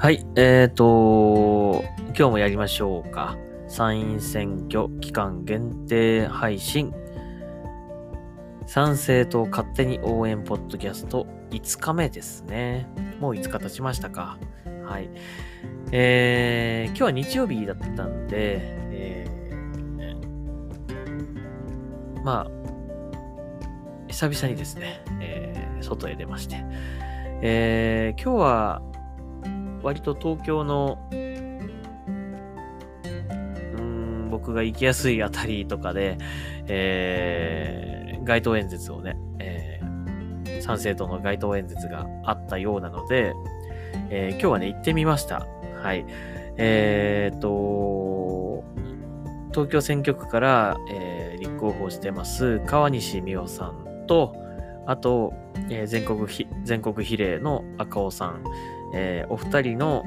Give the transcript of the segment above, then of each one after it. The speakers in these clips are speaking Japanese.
はい、えーと、今日もやりましょうか。参院選挙期間限定配信。参政党勝手に応援ポッドキャスト5日目ですね。もう5日経ちましたか。はい。えー、今日は日曜日だったんで、えー、まあ、久々にですね、えー、外へ出まして、えー、今日は割と東京の、うん、僕が行きやすいあたりとかで、えー、街頭演説をね、えー、参政党の街頭演説があったようなので、えー、今日はね、行ってみました。はい。えーと、東京選挙区から、えー、立候補してます川西美桜さんと、あと、えー、全国、全国比例の赤尾さん、えー、お二人の、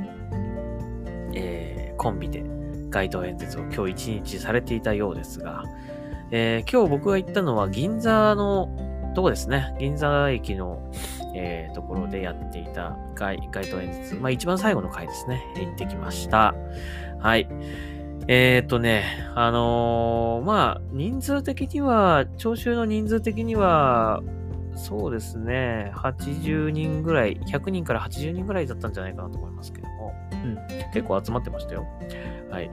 えー、コンビで街頭演説を今日一日されていたようですが、えー、今日僕が行ったのは銀座のとこですね。銀座駅の、えー、ところでやっていた街街頭演説。まあ一番最後の回ですね。行ってきました。はい。えー、とね、あのー、まあ、人数的には、聴衆の人数的には、そうですね。80人ぐらい、100人から80人ぐらいだったんじゃないかなと思いますけども。うん。結構集まってましたよ。はい。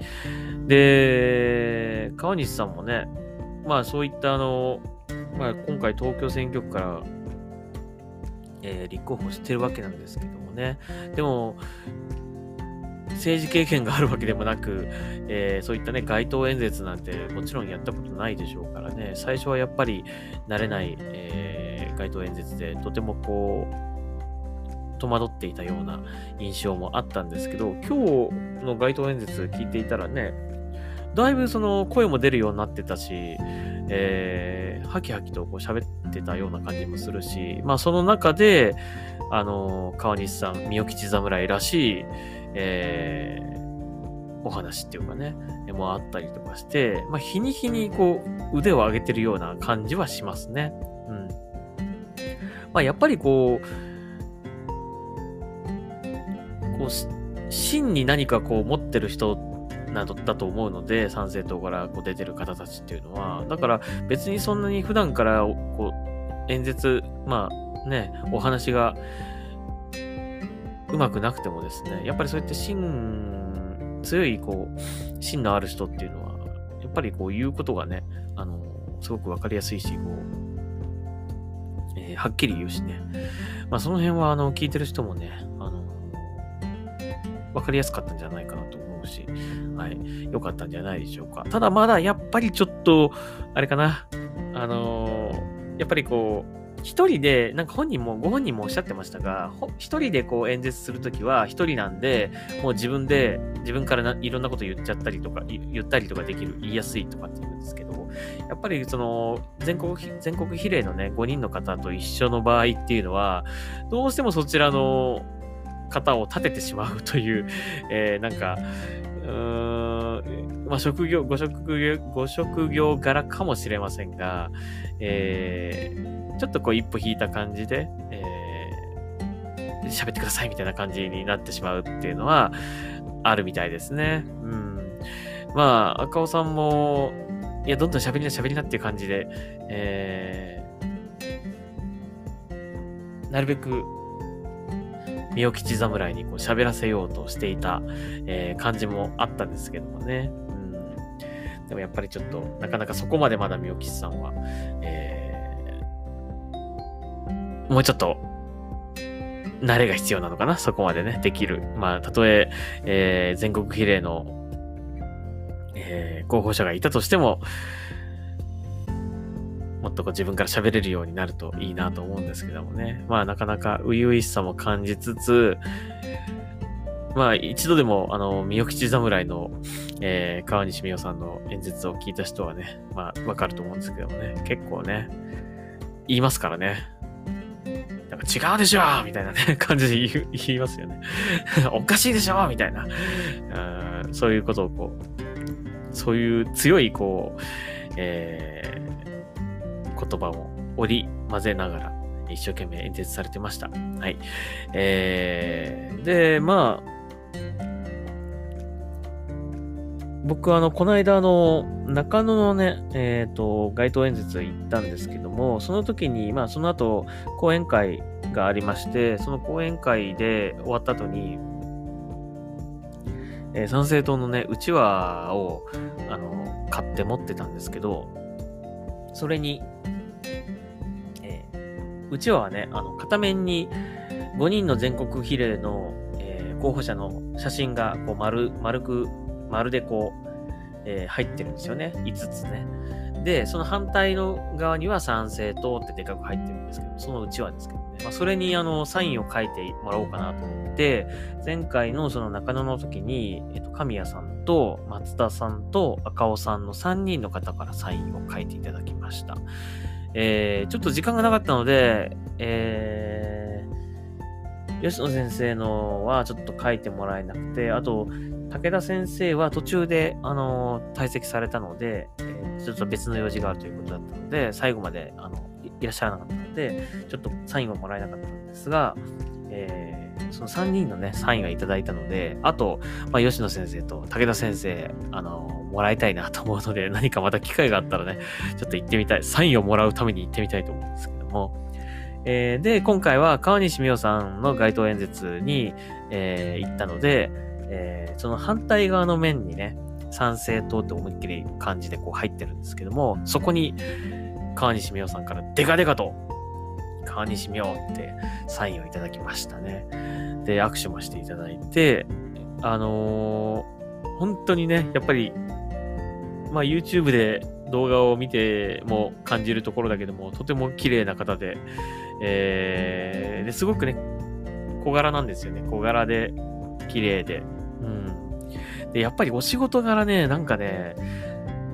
で、川西さんもね、まあそういったあの、まあ今回東京選挙区から、えー、立候補してるわけなんですけどもね。でも、政治経験があるわけでもなく、えー、そういったね、街頭演説なんてもちろんやったことないでしょうからね、最初はやっぱり慣れない、えー、街頭演説でとてもこう、戸惑っていたような印象もあったんですけど、今日の街頭演説聞いていたらね、だいぶその声も出るようになってたし、えー、ハキハキとこう喋ってたような感じもするし、まあその中で、あの、川西さん、三代吉侍らしい、えー、お話っていうかね、もあったりとかして、まあ、日に日にこう、腕を上げてるような感じはしますね。まあ、やっぱりこう、こう、真に何かこう持ってる人などだと思うので、参政党からこう出てる方たちっていうのは、だから別にそんなに普段からこう演説、まあね、お話がうまくなくてもですね、やっぱりそうやって芯、強い、こう、芯のある人っていうのは、やっぱりこう言うことがね、あの、すごくわかりやすいし、こう、えー、はっきり言うしね。まあその辺は、あの、聞いてる人もね、あの、わかりやすかったんじゃないかなと思うし、はい、良かったんじゃないでしょうか。ただまだやっぱりちょっと、あれかな、あのやっぱりこう、一人で、なんか本人も、ご本人もおっしゃってましたが、一人でこう演説するときは一人なんで、もう自分で、自分からいろんなこと言っちゃったりとか、言ったりとかできる、言いやすいとかって言うんですけど、やっぱりその、全国、全国比例のね、5人の方と一緒の場合っていうのは、どうしてもそちらの方を立ててしまうという、えー、なんか、うーん、まあ、職業、ご職業、ご職業柄かもしれませんが、えー、ちょっとこう一歩引いた感じで、えー、喋ってくださいみたいな感じになってしまうっていうのはあるみたいですね。うん。まあ、赤尾さんも、いや、どんどん喋りな喋りなっていう感じで、えー、なるべく、三代吉侍にこう喋らせようとしていた、えー、感じもあったんですけどもね。うん。でもやっぱりちょっと、なかなかそこまでまだ三代吉さんは、えーもうちょっと、慣れが必要なのかな？そこまでね、できる。まあ、たとえ、えー、全国比例の、えー、候補者がいたとしても、もっとこう自分から喋れるようになるといいなと思うんですけどもね。まあ、なかなか初々しさも感じつつ、まあ、一度でも、あの、三代吉侍の、えー、川西美代さんの演説を聞いた人はね、まあ、わかると思うんですけどもね、結構ね、言いますからね。なんか違うでしょみたいなね、感じで言言いますよね。おかしいでしょみたいなうん。そういうことをこう、そういう強いこう、えー、言葉を織り交ぜながら一生懸命演説されてました。はい。えー、で、まあ、僕あの、この間あの、中野のね、えっ、ー、と、街頭演説行ったんですけども、その時に、まあその後、講演会がありまして、その講演会で終わった後に、えー、参政党のね、うちわを、あの、買って持ってたんですけど、それに、えー、うちわはね、あの、片面に5人の全国比例の、えー、候補者の写真が、こう、丸、丸くまるでこう、えー、入ってるんですよね。5つね。で、その反対の側には賛成党ってでかく入ってるんですけど、そのうちはですけど。まあ、それにあの、サインを書いてもらおうかなと思って、前回のその中野の時に、えっと、神谷さんと松田さんと赤尾さんの3人の方からサインを書いていただきました。えー、ちょっと時間がなかったので、えー、吉野先生のはちょっと書いてもらえなくて、あと、武田先生は途中で、あの、退席されたので、えー、ちょっと別の用事があるということだったので、最後まで、あの、いらっしゃらなかったので、ちょっとサインをもらえなかったんですが、えー、その3人のね、サインがいただいたので、あと、まあ、吉野先生と武田先生、あのもらいたいなと思うので、何かまた機会があったらね、ちょっと行ってみたい、サインをもらうために行ってみたいと思うんですけども、えー、で、今回は川西美代さんの街頭演説に、えー、行ったので、えー、その反対側の面にね、賛成党って思いっきり漢字でこう入ってるんですけども、そこに川西美桜さんからデカデカと川西美桜ってサインをいただきましたね。で、握手もしていただいて、あのー、本当にね、やっぱり、まあ YouTube で動画を見ても感じるところだけども、とても綺麗な方で、えー、ですごくね、小柄なんですよね。小柄で、綺麗で、うん。で、やっぱりお仕事柄ね、なんかね、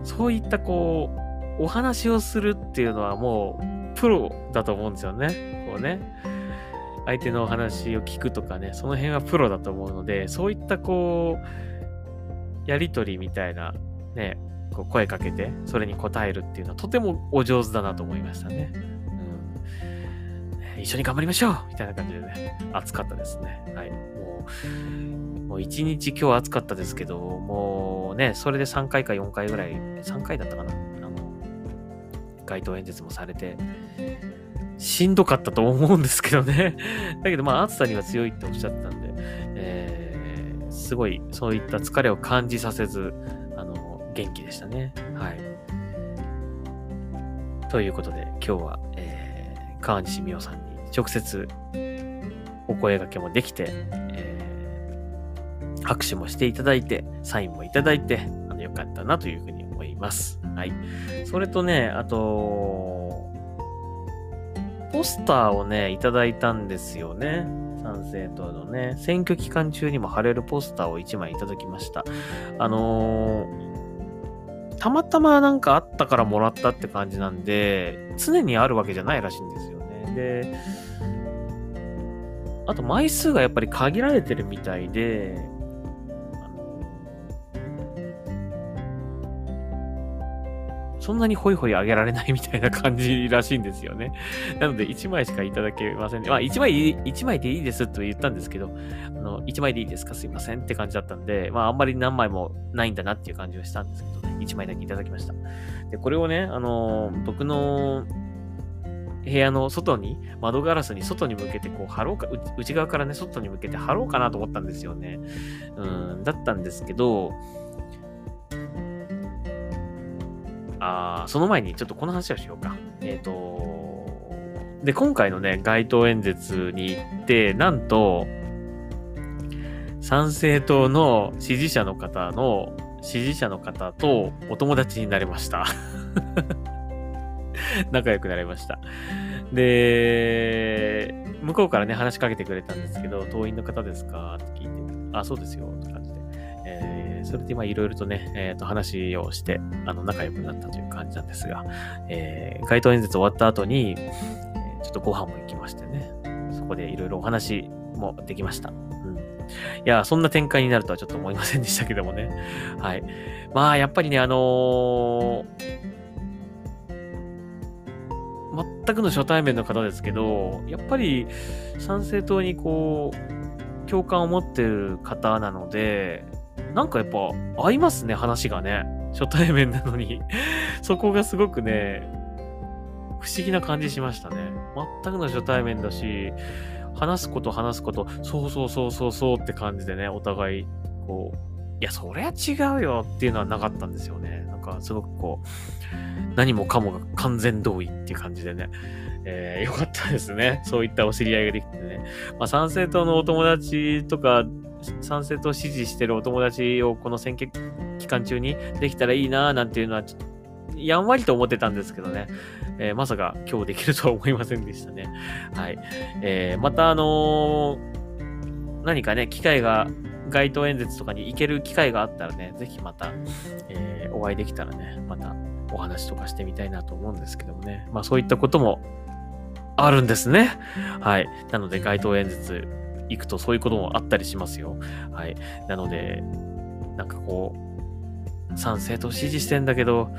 そういったこう、お話をするっていうのはもう、プロだと思うんですよね。こうね。相手のお話を聞くとかね、その辺はプロだと思うので、そういったこう、やりとりみたいな、ね、こう声かけて、それに答えるっていうのはとてもお上手だなと思いましたね。うん、一緒に頑張りましょうみたいな感じでね、熱かったですね。はい。もう、もう一日今日暑かったですけど、もうね、それで3回か4回ぐらい、3回だったかな。街頭演説もされて、しんどかったと思うんですけどね。だけどまあ暑さには強いっておっしゃったんで、えー、すごいそういった疲れを感じさせず、あの、元気でしたね。はい。ということで今日は、えー、川西美桜さんに直接お声掛けもできて、えー拍手もしていただいて、サインもいただいて、あの、よかったなというふうに思います。はい。それとね、あと、ポスターをね、いただいたんですよね。参政党のね、選挙期間中にも貼れるポスターを1枚いただきました。あのー、たまたまなんかあったからもらったって感じなんで、常にあるわけじゃないらしいんですよね。で、あと枚数がやっぱり限られてるみたいで、そんなにホイホイあげられないみたいな感じらしいんですよね。なので、1枚しかいただけません、ね。まあ、1枚、1枚でいいですと言ったんですけど、あの、1枚でいいですかすいませんって感じだったんで、まあ、あんまり何枚もないんだなっていう感じはしたんですけどね、1枚だけいただきました。で、これをね、あの、僕の部屋の外に、窓ガラスに外に向けてこう貼ろうか、内側からね、外に向けて貼ろうかなと思ったんですよね。うん、だったんですけど、あその前にちょっとこの話をしようか。えっ、ー、と、で、今回のね、街頭演説に行って、なんと、参政党の支持者の方の、支持者の方とお友達になりました。仲良くなりました。で、向こうからね、話しかけてくれたんですけど、党員の方ですか？って聞いて、あ、そうですよ、って感じで。それでまあいろいろとね、えっ、ー、と話をして、あの仲良くなったという感じなんですが、えー、街頭演説終わった後に、えー、ちょっとご飯も行きましてね、そこでいろいろお話もできました。うん。いや、そんな展開になるとはちょっと思いませんでしたけどもね。はい。まあ、やっぱりね、あのー、全くの初対面の方ですけど、やっぱり参政党にこう、共感を持ってる方なので、なんかやっぱ合いますね、話がね。初対面なのに そこがすごくね、不思議な感じしましたね。全くの初対面だし、話すこと話すこと、そうそうそうそうそうって感じでね、お互い、こう、いや、そりゃ違うよっていうのはなかったんですよね。なんか、すごくこう、何もかもが完全同意っていう感じでね、えー、よかったですね。そういったお知り合いができてね。まあ、参政党のお友達とか、参政党を支持してるお友達をこの選挙期間中にできたらいいなーなんていうのは、やんわりと思ってたんですけどね。えー、まさか今日できるとは思いませんでしたね。はい。えー、またあのー、何かね、機会が、街頭演説とかに行ける機会があったらね、ぜひまた、え、お会いできたらね、またお話とかしてみたいなと思うんですけどもね。まあそういったこともあるんですね。はい。なので街頭演説行くとそういうこともあったりしますよ。はい。なので、なんかこう、賛成と支持してんだけど、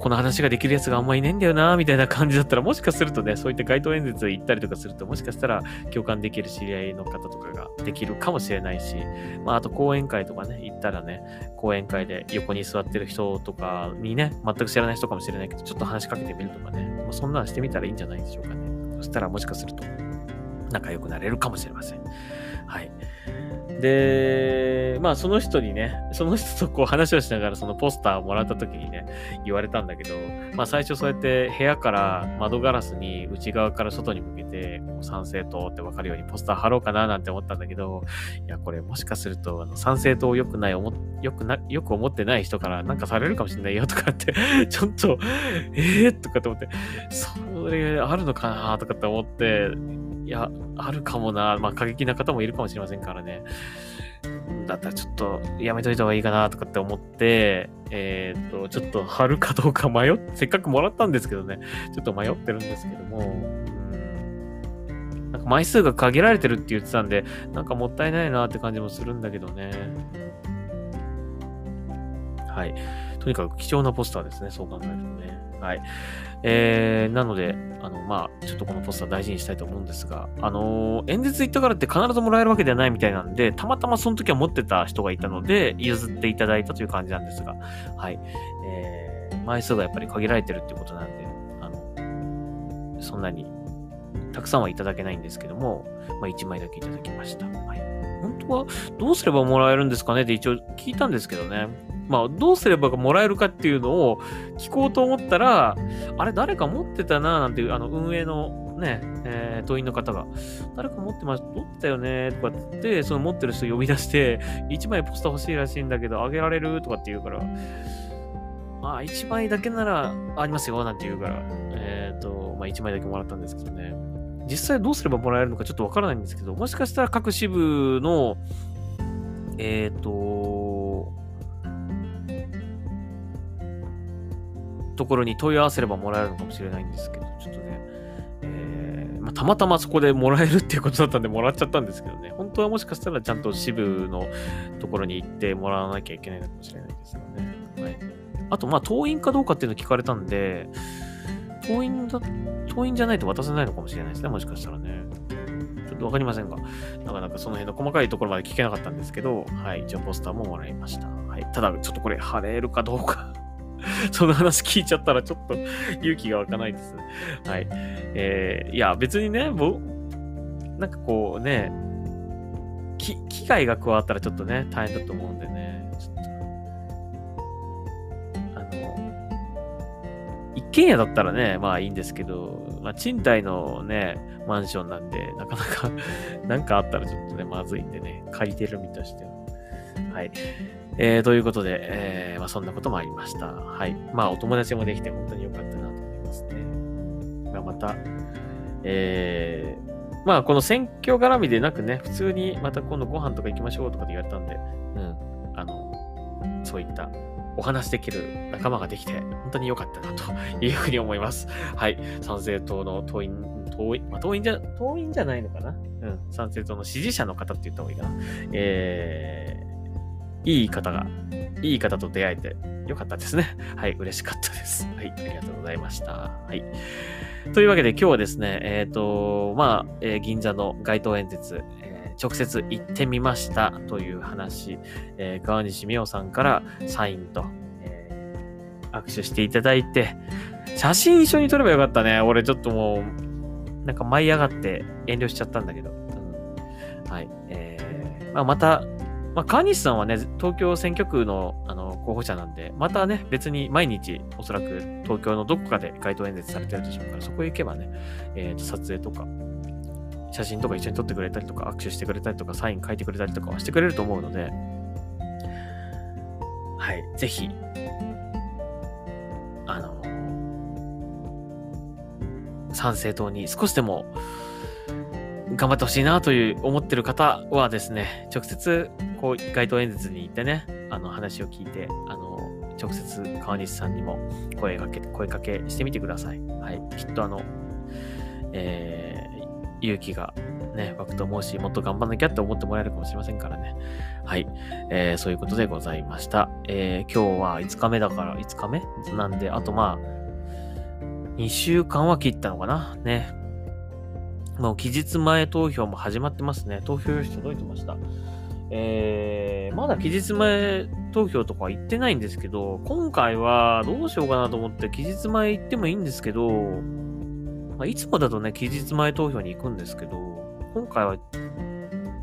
この話ができるやつがあんまいないんだよな、みたいな感じだったら、もしかするとね、そういった街頭演説行ったりとかすると、もしかしたら共感できる知り合いの方とかができるかもしれないし、まあ、あと講演会とかね、行ったらね、講演会で横に座ってる人とかにね、全く知らない人かもしれないけど、ちょっと話しかけてみるとかね、もうそんなのしてみたらいいんじゃないでしょうかね。そしたらもしかすると仲良くなれるかもしれません。はい。で、まあその人にね、その人とこう話をしながらそのポスターをもらった時にね、言われたんだけど、まあ最初そうやって部屋から窓ガラスに内側から外に向けて、賛成党ってわかるようにポスター貼ろうかななんて思ったんだけど、いや、これもしかすると、あの賛成党良くない、よくな、よく思ってない人からなんかされるかもしれないよとかって ちょっと、えーとかって思って、それあるのかなとかって思って、いや、あるかもな。まあ過激な方もいるかもしれませんからね。だったらちょっとやめといた方がいいかなとかって思って、えっ、と、ちょっと貼るかどうか迷って、せっかくもらったんですけどね、ちょっと迷ってるんですけども、うん、なんか枚数が限られてるって言ってたんで、なんかもったいないなって感じもするんだけどね。はい。とにかく貴重なポスターですね、そう考えるとね。はい。えー、なので、あの、まあ、ちょっとこのポスター大事にしたいと思うんですが、あのー、演説行ったからって必ずもらえるわけではないみたいなんで、たまたまその時は持ってた人がいたので、譲っていただいたという感じなんですが、はい。えー、枚数がやっぱり限られてるってことなんで、あの、そんなにたくさんはいただけないんですけども、まあ、1枚だけいただきました。はい。はどうすればもらえるんですかね？って一応聞いたんですけどね。まあ、どうすればもらえるかっていうのを聞こうと思ったら、あれ、誰か持ってたな、なんていう、あの、運営のね、えー、党員の方が、誰か持ってました、取ったよね、とかって、その持ってる人呼び出して、1枚ポスター欲しいらしいんだけど、あげられる？とかって言うから、あ、1枚だけならありますよ、なんて言うから、えっ、ー、と、まあ、1枚だけもらったんですけどね。実際どうすればもらえるのかちょっとわからないんですけど、もしかしたら各支部の、えっ、ー、と、ところに問い合わせればもらえるのかもしれないんですけど、ちょっとね、えー、まあ、たまたまそこでもらえるっていうことだったんでもらっちゃったんですけどね、本当はもしかしたらちゃんと支部のところに行ってもらわなきゃいけないのかもしれないですよね。はい。あと、まあ、党員かどうかっていうの聞かれたんで、党員だ、党員じゃないと渡せないのかもしれないですね、もしかしたらね。ちょっとわかりませんが、なかなかその辺の細かいところまで聞けなかったんですけど、はい、一応ポスターももらいました。はい。ただ、ちょっとこれ貼れるかどうか その話聞いちゃったらちょっと勇気が湧かないですね。はい。えー、いや、別にね、もなんかこうね、き、機械が加わったらちょっとね、大変だと思うんでね、一軒家だったらね、まあいいんですけど、まあ賃貸のね、マンションなんで、なかなか なんかあったらちょっとね、まずいんでね、借りてる身としては。はい。えー、ということで、えー、まあ、そんなこともありました。はい。まあ、お友達もできて本当に良かったなと思いますね。まあ、また、えー、まあ、この選挙絡みでなくね、普通にまた今度ご飯とか行きましょうとかって言われたんで、うん、あの、そういったお話できる仲間ができて、本当に良かったなと いうふうに思います。はい。参政党の党員、党員、まあ、党員じゃ、党員じゃないのかな？うん。参政党の支持者の方って言った方がいいかな。えー、いい方が、いい方と出会えてよかったですね。はい、嬉しかったです。はい、ありがとうございました。はい。というわけで今日はですね、えっ、ー、と、まあ、えー、銀座の街頭演説、えー、直接行ってみましたという話、え川西美桜さんからサインと、え握手していただいて、写真一緒に撮ればよかったね。俺ちょっともう、なんか舞い上がって遠慮しちゃったんだけど。うん、はい。えー、まあ、また、まあ、川西さんはね、東京選挙区のあの候補者なんで、またね、別に毎日おそらく東京のどこかで街頭演説されてるでしょうから、そこへ行けばね、えー、と撮影とか、写真とか一緒に撮ってくれたりとか、握手してくれたりとか、サイン書いてくれたりとかはしてくれると思うので、はい、ぜひ、あの、参政党に少しでも頑張ってほしいなという思ってる方はですね、直接こう街頭演説に行ってね、あの話を聞いて、あの、直接川西さんにも声かけ、声かけしてみてください。はい。きっとあの、えー、勇気がね、湧くと思うし、もっと頑張んなきゃって思ってもらえるかもしれませんからね。はい。えー、そういうことでございました。えー、今日は5日目だから、5日目？なんで、あとまあ、2週間は切ったのかな？ね。もう期日前投票も始まってますね。投票用紙届いてました。えー、まだ期日前投票とかは行ってないんですけど、今回はどうしようかなと思って期日前行ってもいいんですけど、まあ、いつもだとね、期日前投票に行くんですけど、今回はや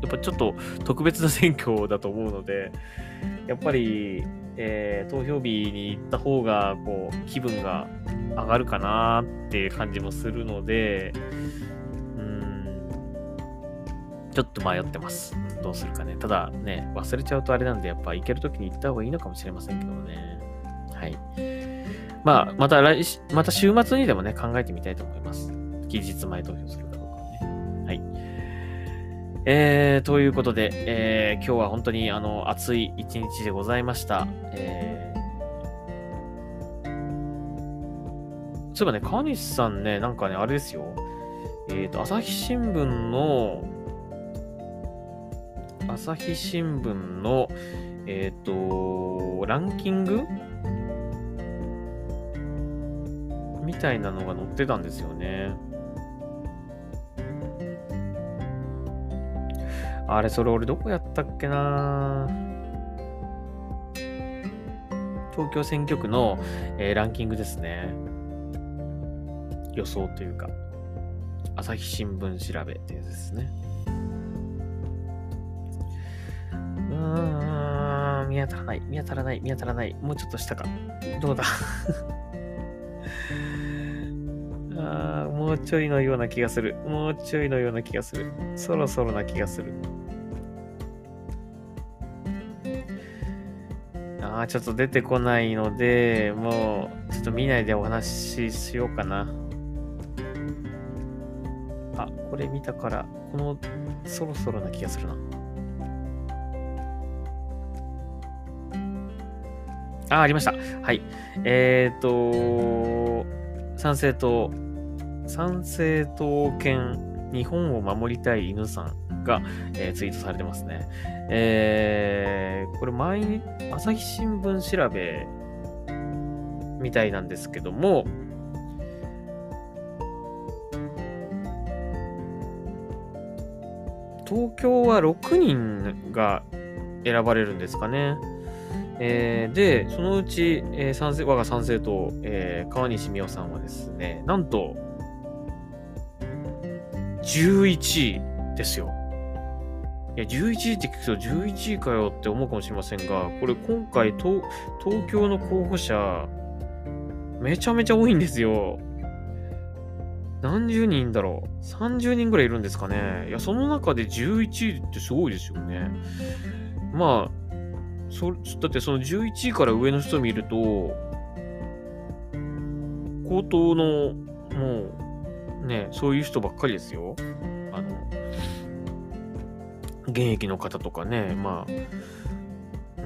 っぱちょっと特別な選挙だと思うので、やっぱり、えー、投票日に行った方が、こう、気分が上がるかなっていう感じもするので、うんちょっと迷ってます。どうするかね。ただね、忘れちゃうとあれなんで、やっぱ行けるときに行った方がいいのかもしれませんけどね。はい。まあ、また来、また週末にでもね、考えてみたいと思います。期日前投票するかどうかね。はい。えー、ということで、えー、今日は本当にあの、暑い一日でございました。えー、そういえばね、川西さんね、なんかね、あれですよ。えっ、ー、と、朝日新聞の、朝日新聞の、えっ、ー、と、ランキングみたいなのが載ってたんですよね。あれ、それ俺どこやったっけな？東京選挙区の、えー、ランキングですね。予想というか、朝日新聞調べってやつですね。うーん、見当たらない、見当たらない、見当たらない。もうちょっと下か。どうだ？もうちょいのような気がする。もうちょいのような気がする。そろそろな気がする。ああ、ちょっと出てこないので、もう、ちょっと見ないでお話ししようかな。あ、これ見たから、この、そろそろな気がするな。あ、ありました。はい。えっ、ー、と、参政党、参政党犬日本を守りたい犬さんが、えー、ツイートされてますね。えー、これ毎日、朝日新聞調べみたいなんですけども、東京は6人が選ばれるんですかね。えー、で、そのうち、えー、賛成我が賛成党、えー、川西美桜さんはですね、なんと、11位ですよ。いや、11位って聞くと11位かよって思うかもしれませんが、これ今回東、東京の候補者、めちゃめちゃ多いんですよ。何十人だろう ?30 人ぐらいいるんですかね。いや、その中で11位ってすごいですよね。まあ、そだってその11位から上の人を見ると、高等の、もう、ね、そういう人ばっかりですよ。あの、現役の方とかね、まあ、う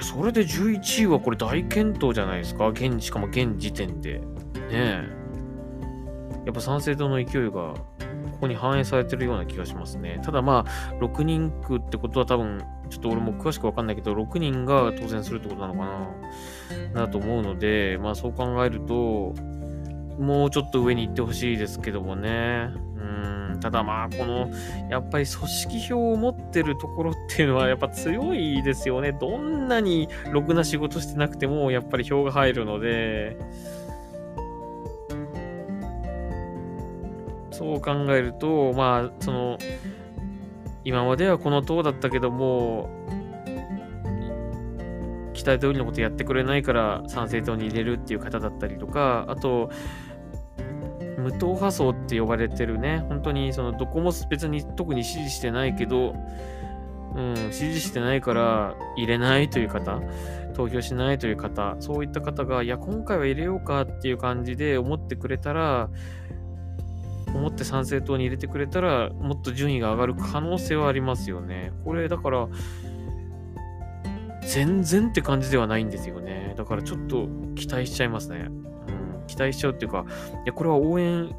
ん。それで11位はこれ大健闘じゃないですか？現、しかも現時点で。ねやっぱ参政党の勢いがここに反映されてるような気がしますね。ただまあ、6人区ってことは多分、ちょっと俺も詳しくわかんないけど、6人が当選するってことなのかな、なと思うので、まあそう考えると、もうちょっと上に行ってほしいですけどもね。うん、ただまあ、この、やっぱり組織票を持ってるところっていうのはやっぱ強いですよね。どんなにろくな仕事してなくても、やっぱり票が入るので、そう考えると、まあ、その、今まではこの党だったけども、期待通りのことやってくれないから参政党に入れるっていう方だったりとか、あと、無党派層って呼ばれてるね、本当にそのどこも別に特に支持してないけど、うん、支持してないから入れないという方、投票しないという方、そういった方が、いや、今回は入れようかっていう感じで思ってくれたら、思って参政党に入れてくれたら、もっと順位が上がる可能性はありますよね。これ、だから、全然って感じではないんですよね。だからちょっと期待しちゃいますね。期待しちゃうっていうか、いや、これは応援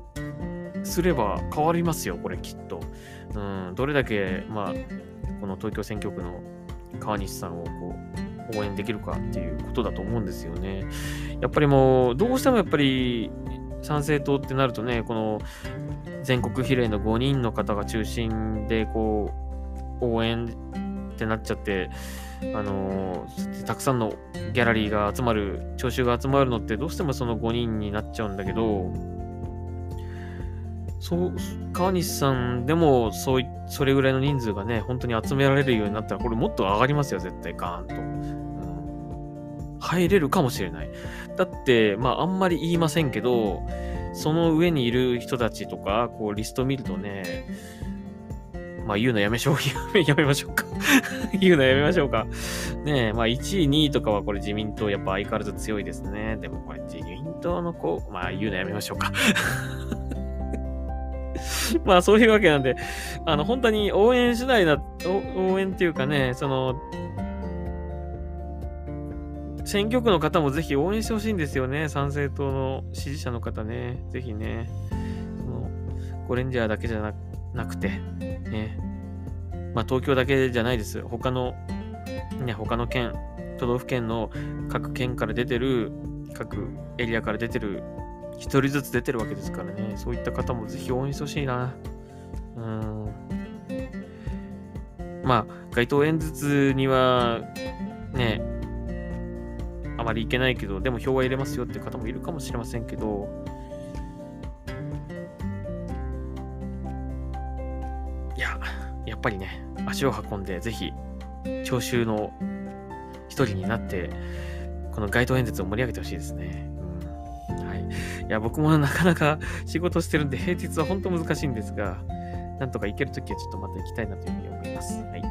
すれば変わりますよ、これきっと。うん、どれだけ、まあ、この東京選挙区の川西さんをこう、応援できるかっていうことだと思うんですよね。やっぱりもう、どうしてもやっぱり、参政党ってなるとね、この全国比例の5人の方が中心で、こう、応援ってなっちゃって、あのー、たくさんのギャラリーが集まる、聴衆が集まるのってどうしてもその5人になっちゃうんだけど、そう、川西さんでもそうい、それぐらいの人数がね、本当に集められるようになったら、これもっと上がりますよ、絶対、ガーンと。入れるかもしれない。だって、まあ、あんまり言いませんけど、その上にいる人たちとか、こう、リスト見るとね、まあ言うのやめしょう、やめましょうか 言うのやめましょうか。ねえ、まあ1位、2位とかはこれ自民党やっぱ相変わらず強いですね。でもこれ自民党の子、まあ言うのやめましょうか まあそういうわけなんで、あの本当に応援しないな、応援っていうかね、その、選挙区の方もぜひ応援してほしいんですよね。参政党の支持者の方ね。ぜひね。その、ゴレンジャーだけじゃなくなくて、ね。まあ東京だけじゃないです。他の、ね、他の県、都道府県の各県から出てる、各エリアから出てる、一人ずつ出てるわけですからね。そういった方もぜひ応援してほしいな。うん。まあ、街頭演説には、ね、あまりいけないけど、でも票は入れますよって方もいるかもしれませんけど、ぱりね、足を運んで、ぜひ、聴衆の一人になって、この街頭演説を盛り上げてほしいですね。うん。はい。いや、僕もなかなか仕事してるんで、平日は本当難しいんですが、なんとか行けるときはちょっとまた行きたいなというふうに思います。はい。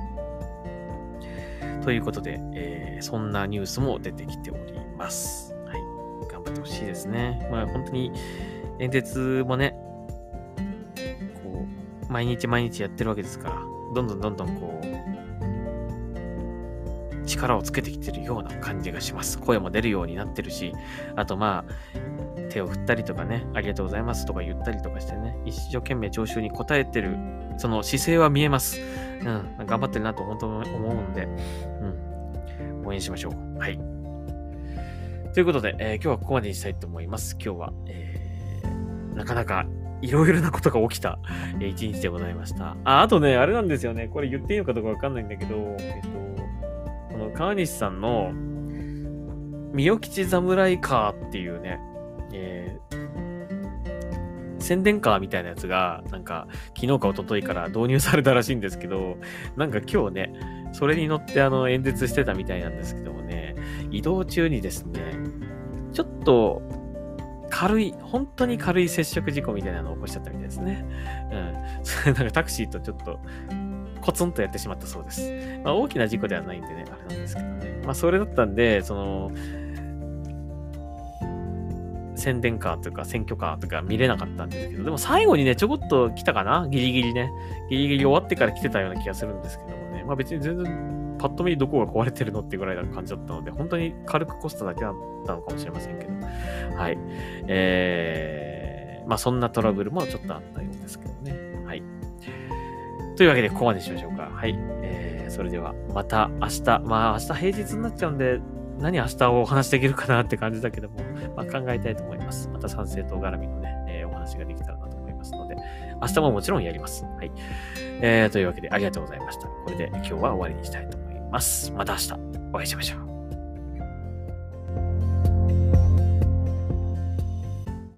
ということで、えー、そんなニュースも出てきております。はい。頑張ってほしいですね。まあ本当に演説もね、こう、毎日毎日やってるわけですから、どんどんどんどんこう、力をつけてきてるような感じがします。声も出るようになってるし、あとまあ、手を振ったりとかね、ありがとうございますとか言ったりとかしてね、一生懸命聴衆に応えてる、その姿勢は見えます。うん、頑張ってるなと本当に思うんで、うん、応援しましょう。はい。ということで、えー、今日はここまでにしたいと思います。今日は、えー、なかなかいろいろなことが起きた、えー、一日でございました。あ、あとね、あれなんですよね。これ言っていいのかどうかわかんないんだけど、えっと、この川西さんの、三代吉侍カーっていうね、えー、宣伝カーみたいなやつが、なんか、昨日か一昨日から導入されたらしいんですけど、なんか今日ね、それに乗ってあの演説してたみたいなんですけどもね、移動中にですね、ちょっと軽い、本当に軽い接触事故みたいなのを起こしちゃったみたいですね。うん。そ れなんかタクシーとちょっとコツンとやってしまったそうです。まあ大きな事故ではないんでね、あれなんですけどね。まあそれだったんで、その、宣伝カーというか選挙カーとか見れなかったんですけど、でも最後にね、ちょこっと来たかな？ギリギリね。ギリギリ終わってから来てたような気がするんですけどもね。まあ別に全然パッと見どこが壊れてるのってぐらいな感じだったので、本当に軽くこスただけだったのかもしれませんけど、はい。えー、まあそんなトラブルもちょっとあったようですけどね。はい。というわけで、ここまでしましょうか。はい。えー、それでは、また明日、まあ明日平日になっちゃうんで、何明日お話できるかなって感じだけども、まあ、考えたいと思います。また参政党絡みのね、えー、お話ができたらなと思いますので、明日ももちろんやります。はい。えー、というわけでありがとうございました。これで今日は終わりにしたいと思います。ます。また明日お会いしましょう。